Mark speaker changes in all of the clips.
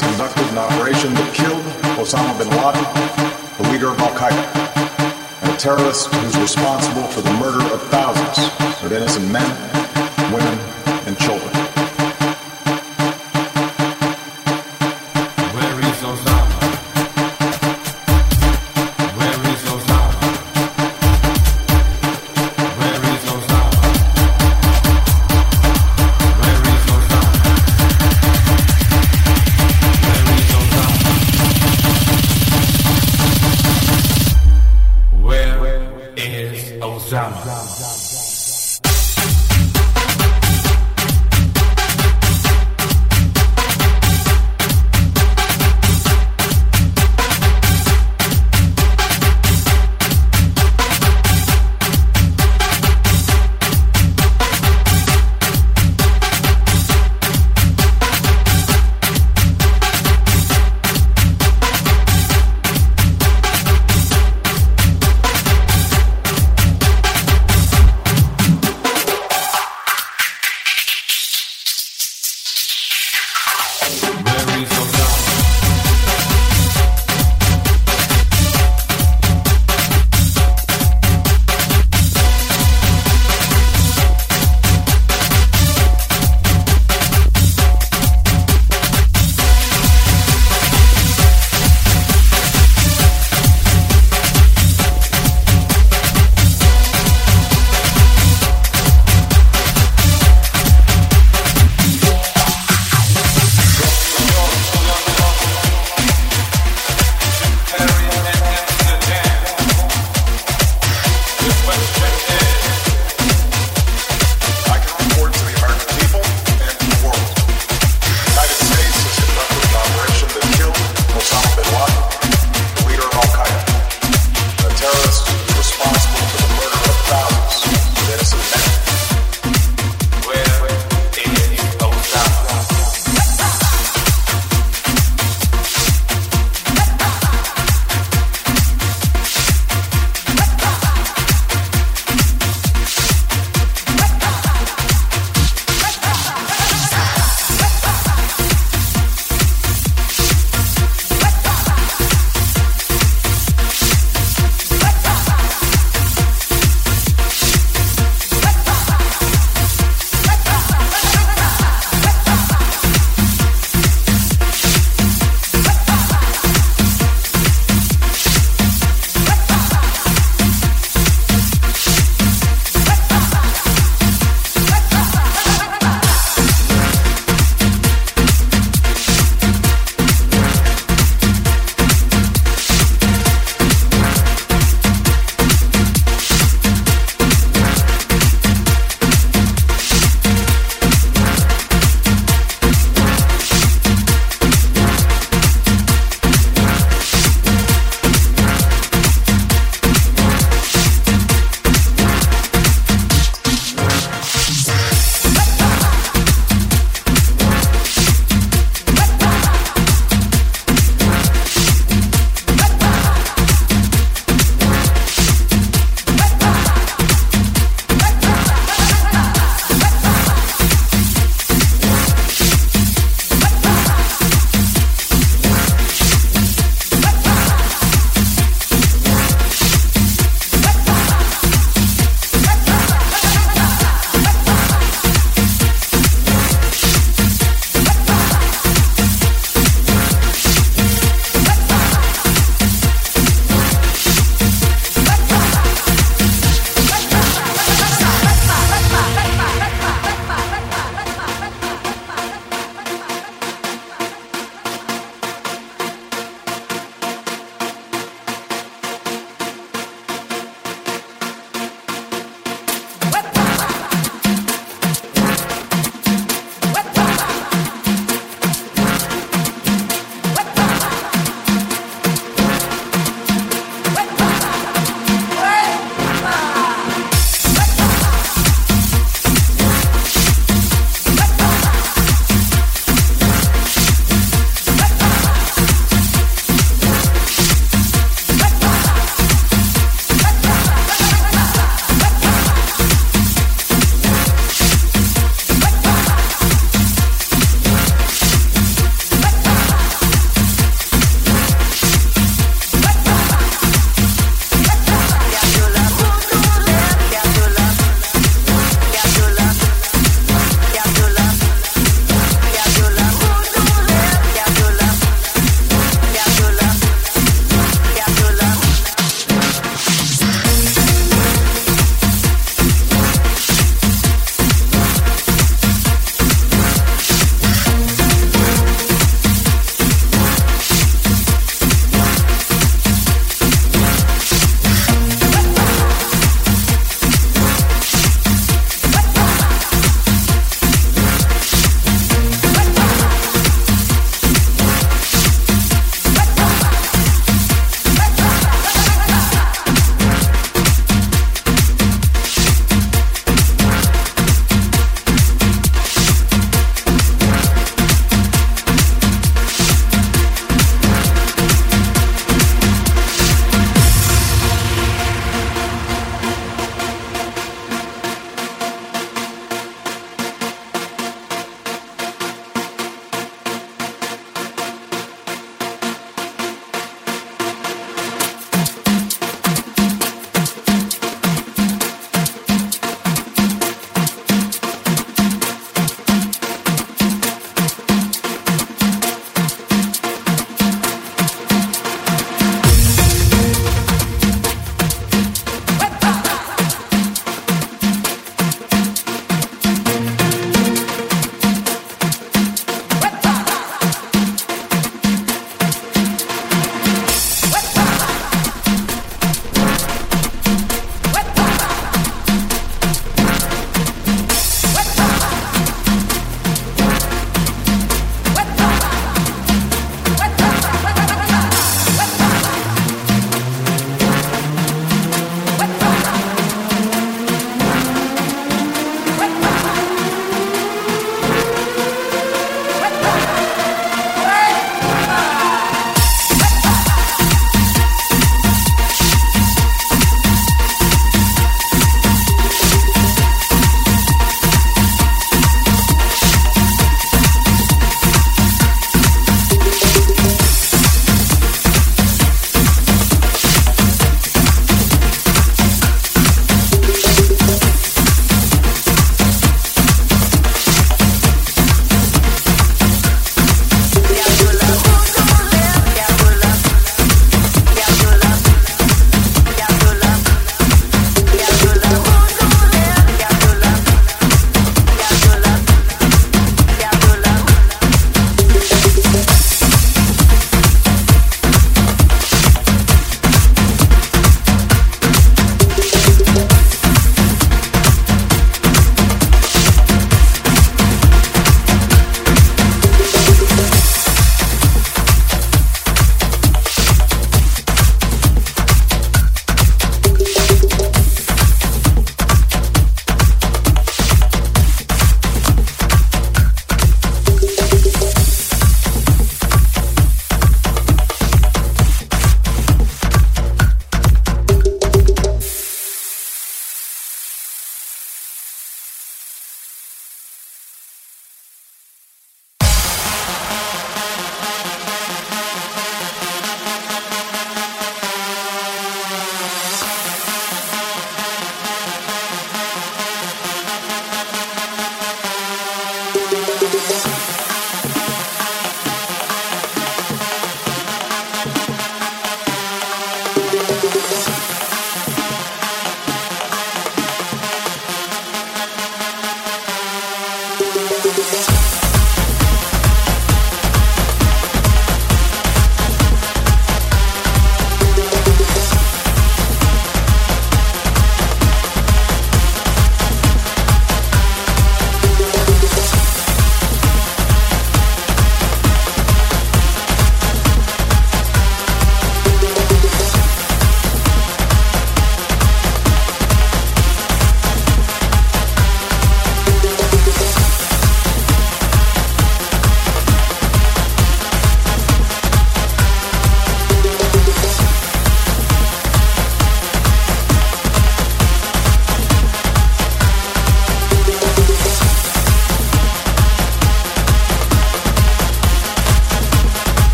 Speaker 1: Conducted an operation that killed Osama bin Laden, the leader of Al Qaeda, and a terrorist who's responsible for the murder of thousands of innocent men, women,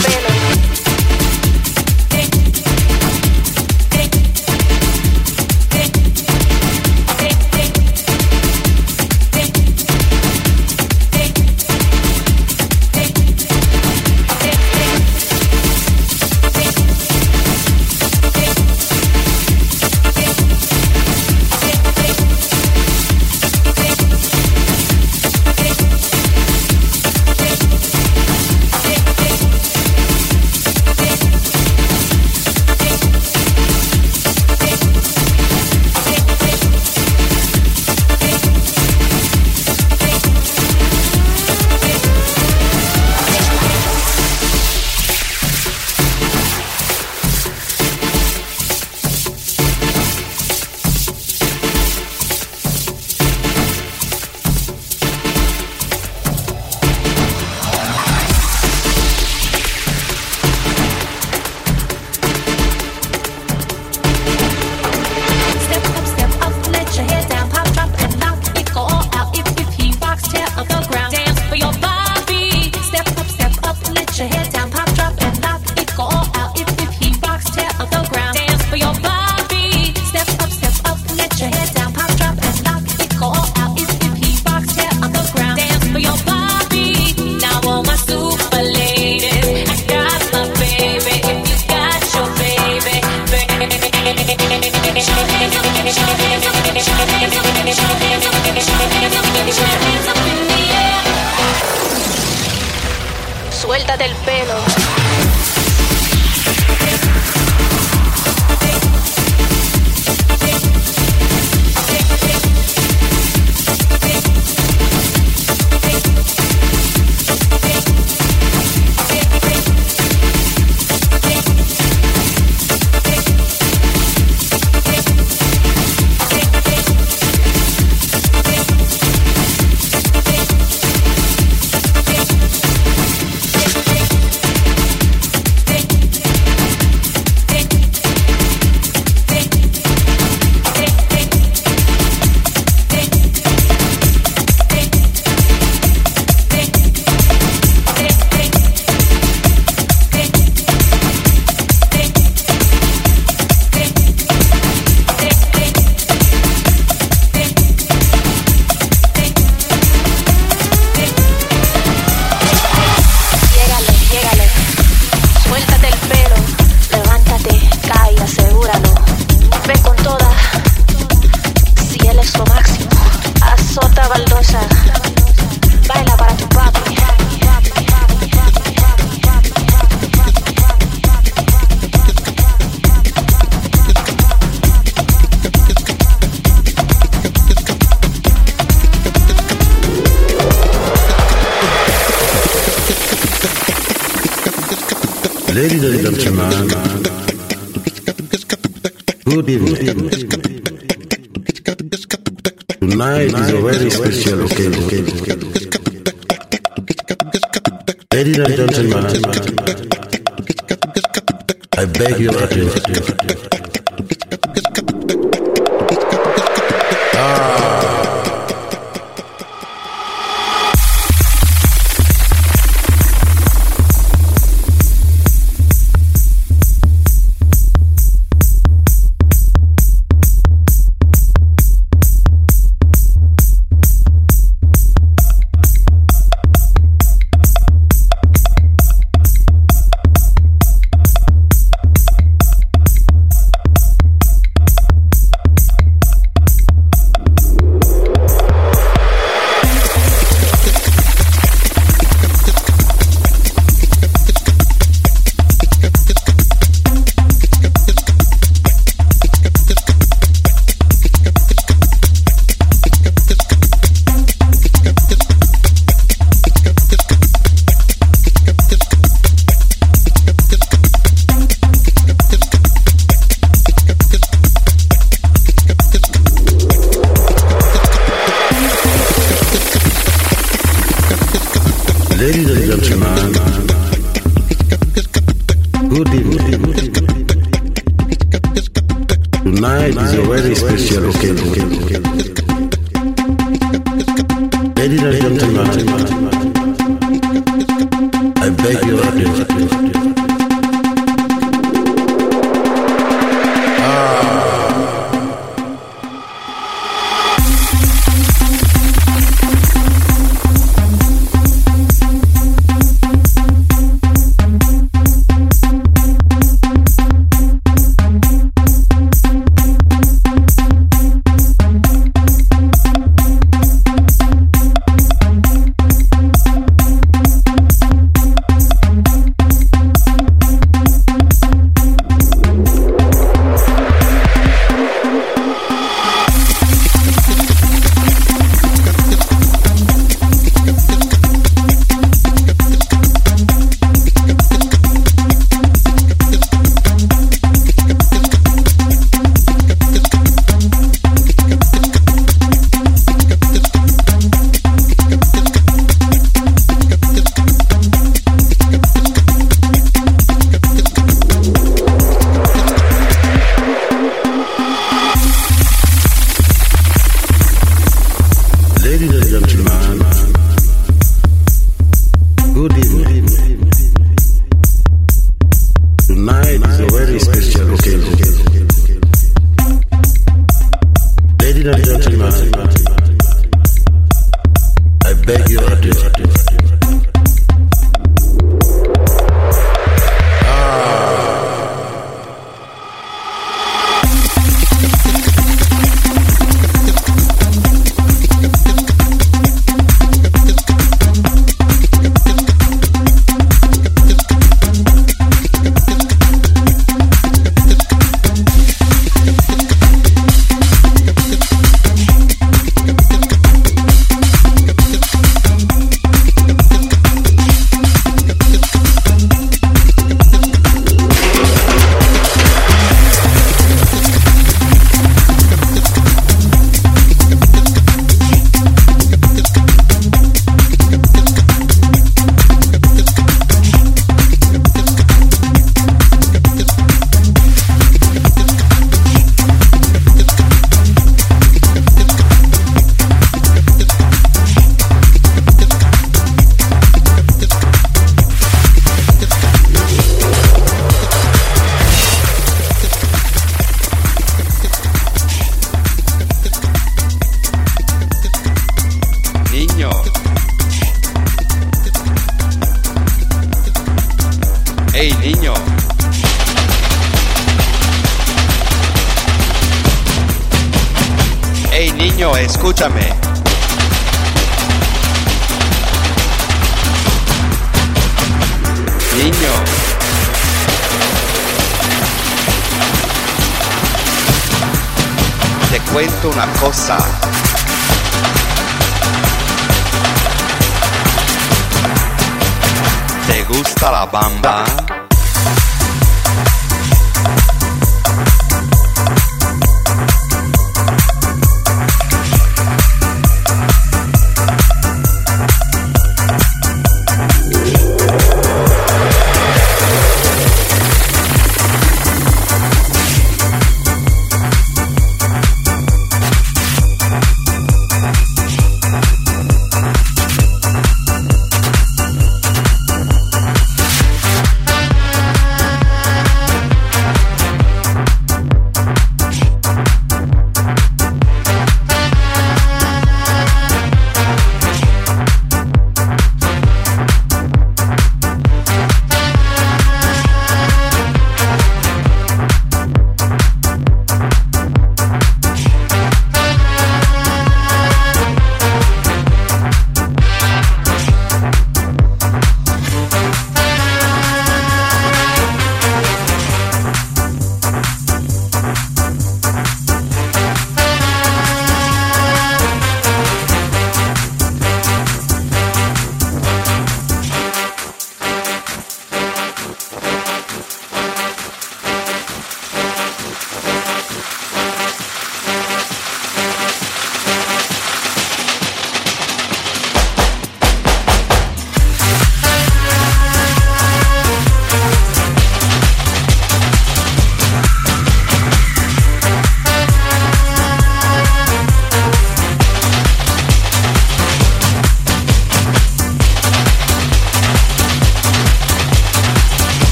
Speaker 2: feeling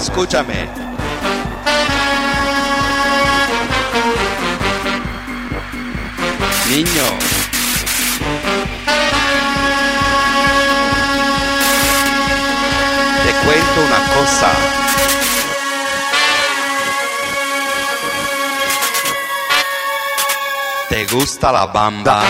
Speaker 2: escúchame. Niño. Te cuento una cosa. ¿Te gusta la bamba?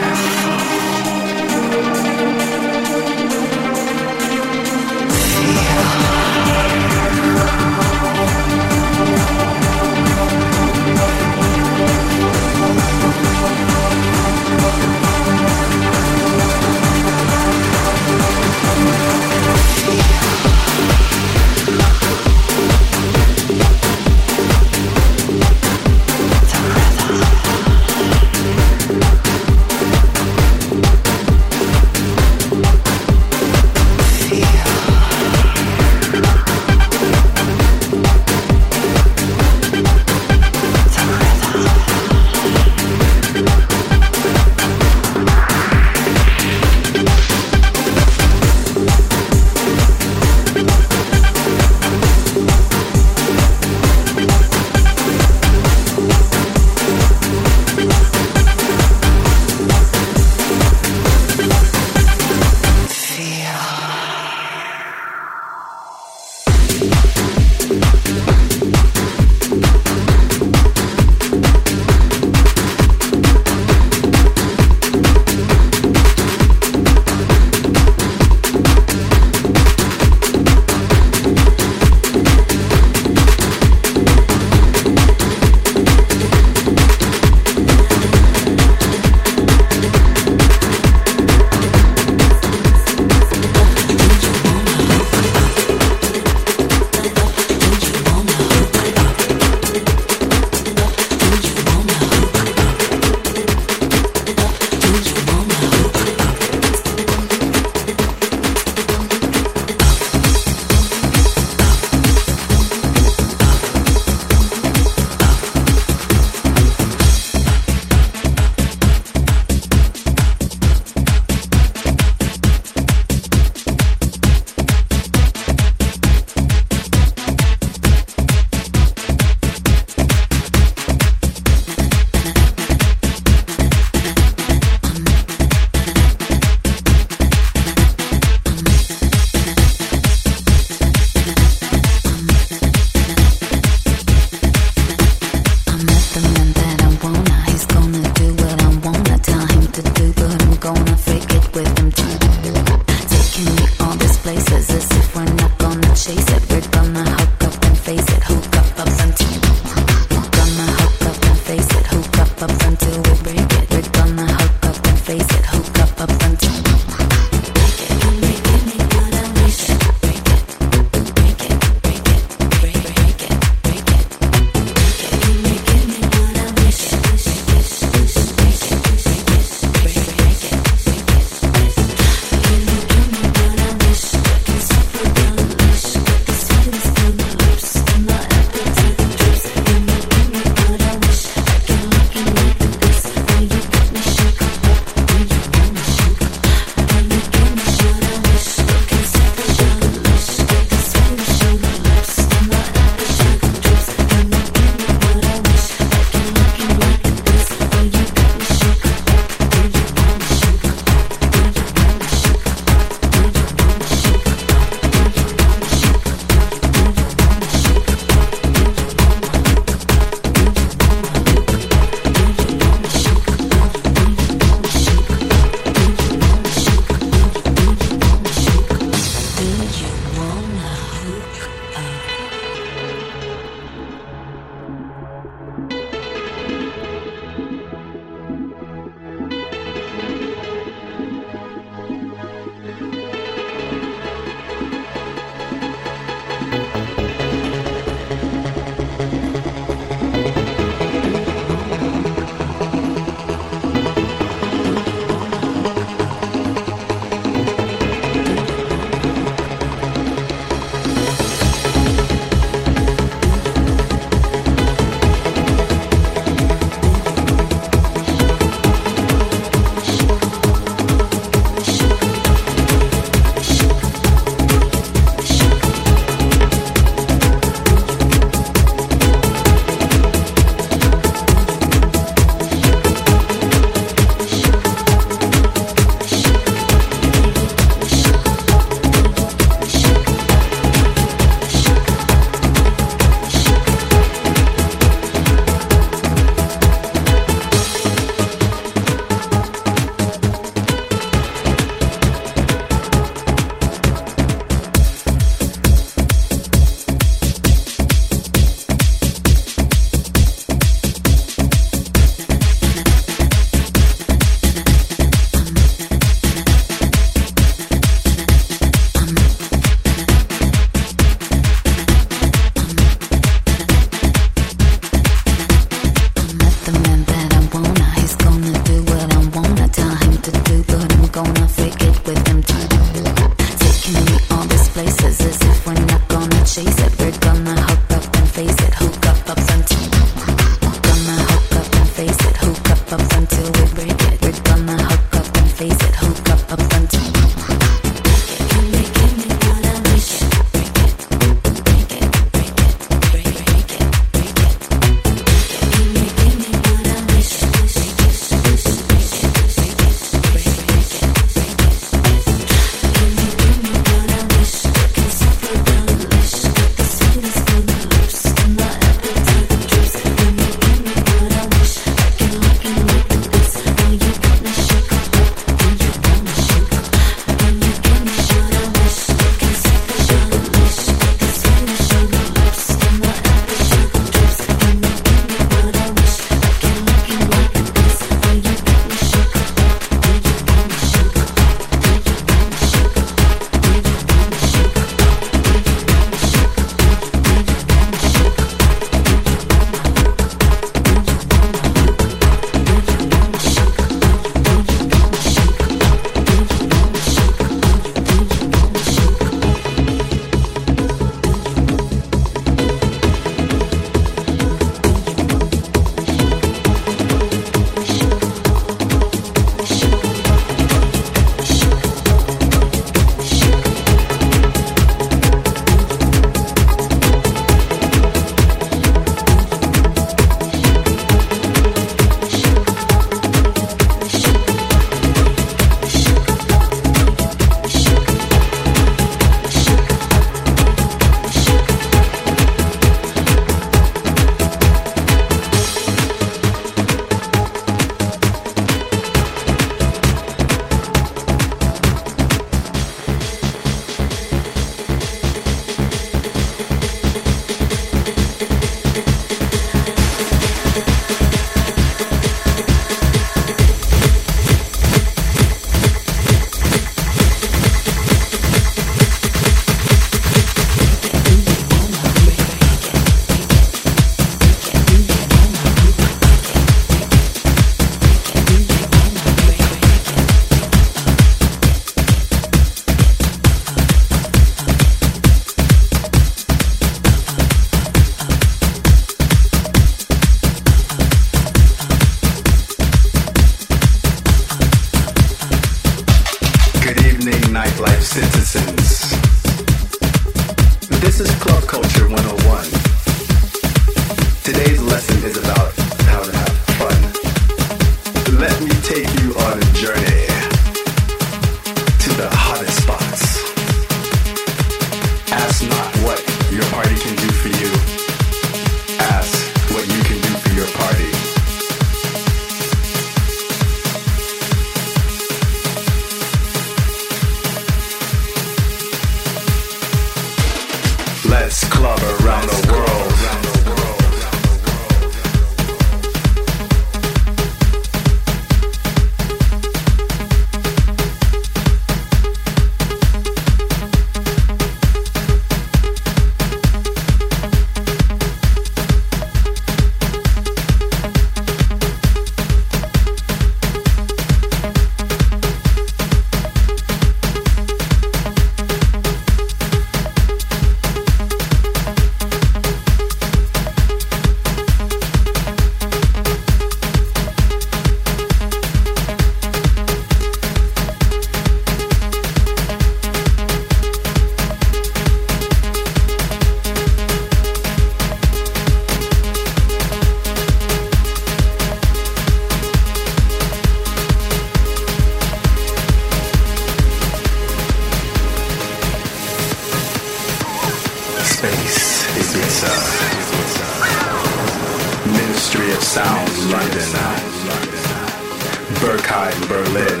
Speaker 3: Berghain, Berlin.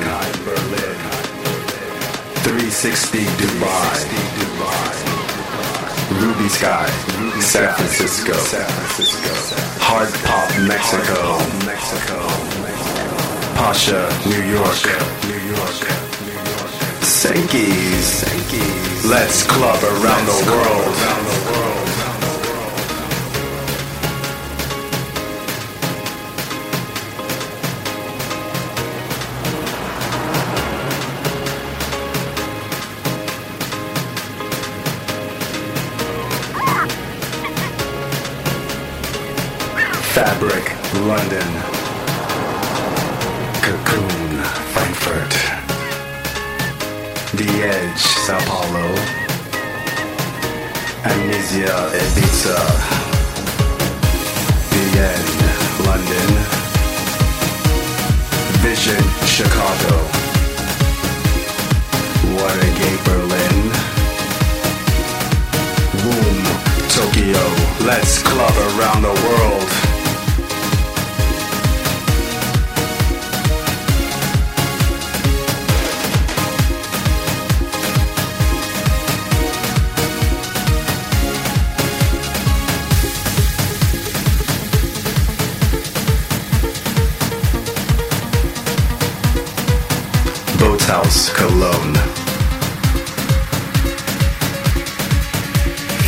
Speaker 3: 360 Dubai. Ruby Skye, San Francisco. Hard Pop, Mexico. Pacha, New York. Sankeys. Let's club around the world. London. Cocoon, Frankfurt. The Edge, Sao Paulo. Amnesia, Ibiza. The End, London. Vision, Chicago. Watergate, Berlin. Womb, Tokyo. Let's club around the world. Cologne.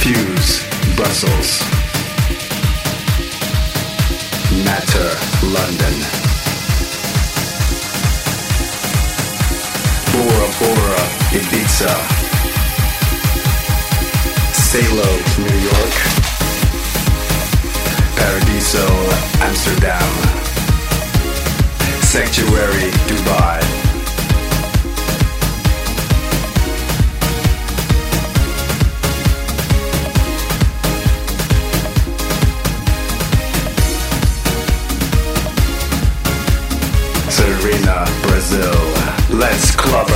Speaker 3: Fuse, Brussels. Matter, London. Bora Bora, Ibiza. Cielo, New York. Paradiso, Amsterdam. Sanctuary, Dubai. Brazil. Let's club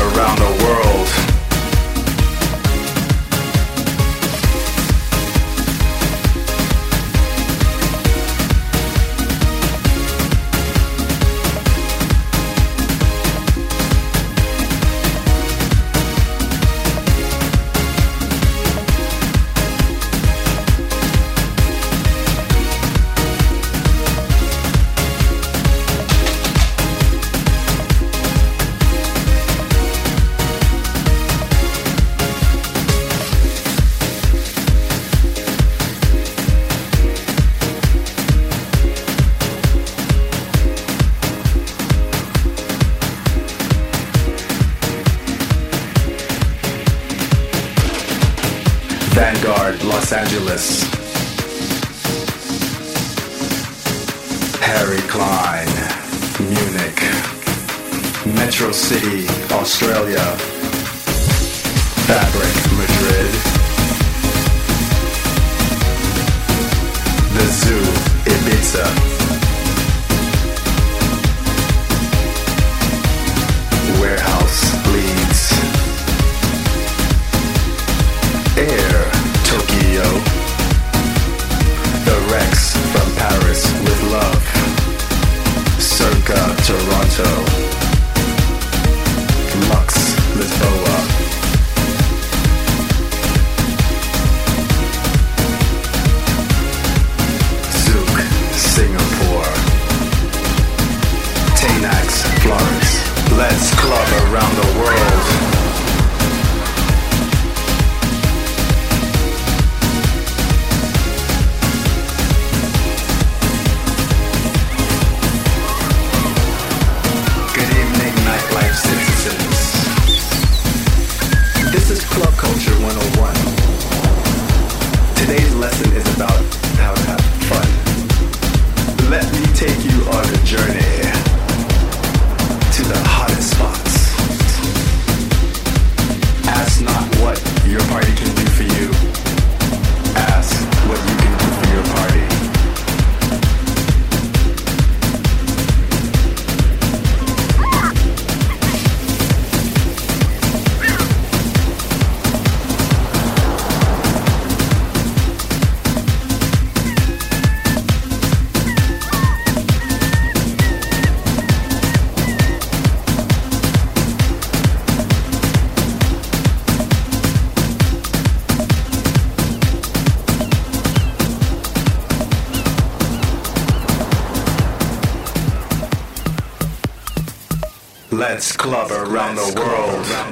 Speaker 3: Let's club around the world.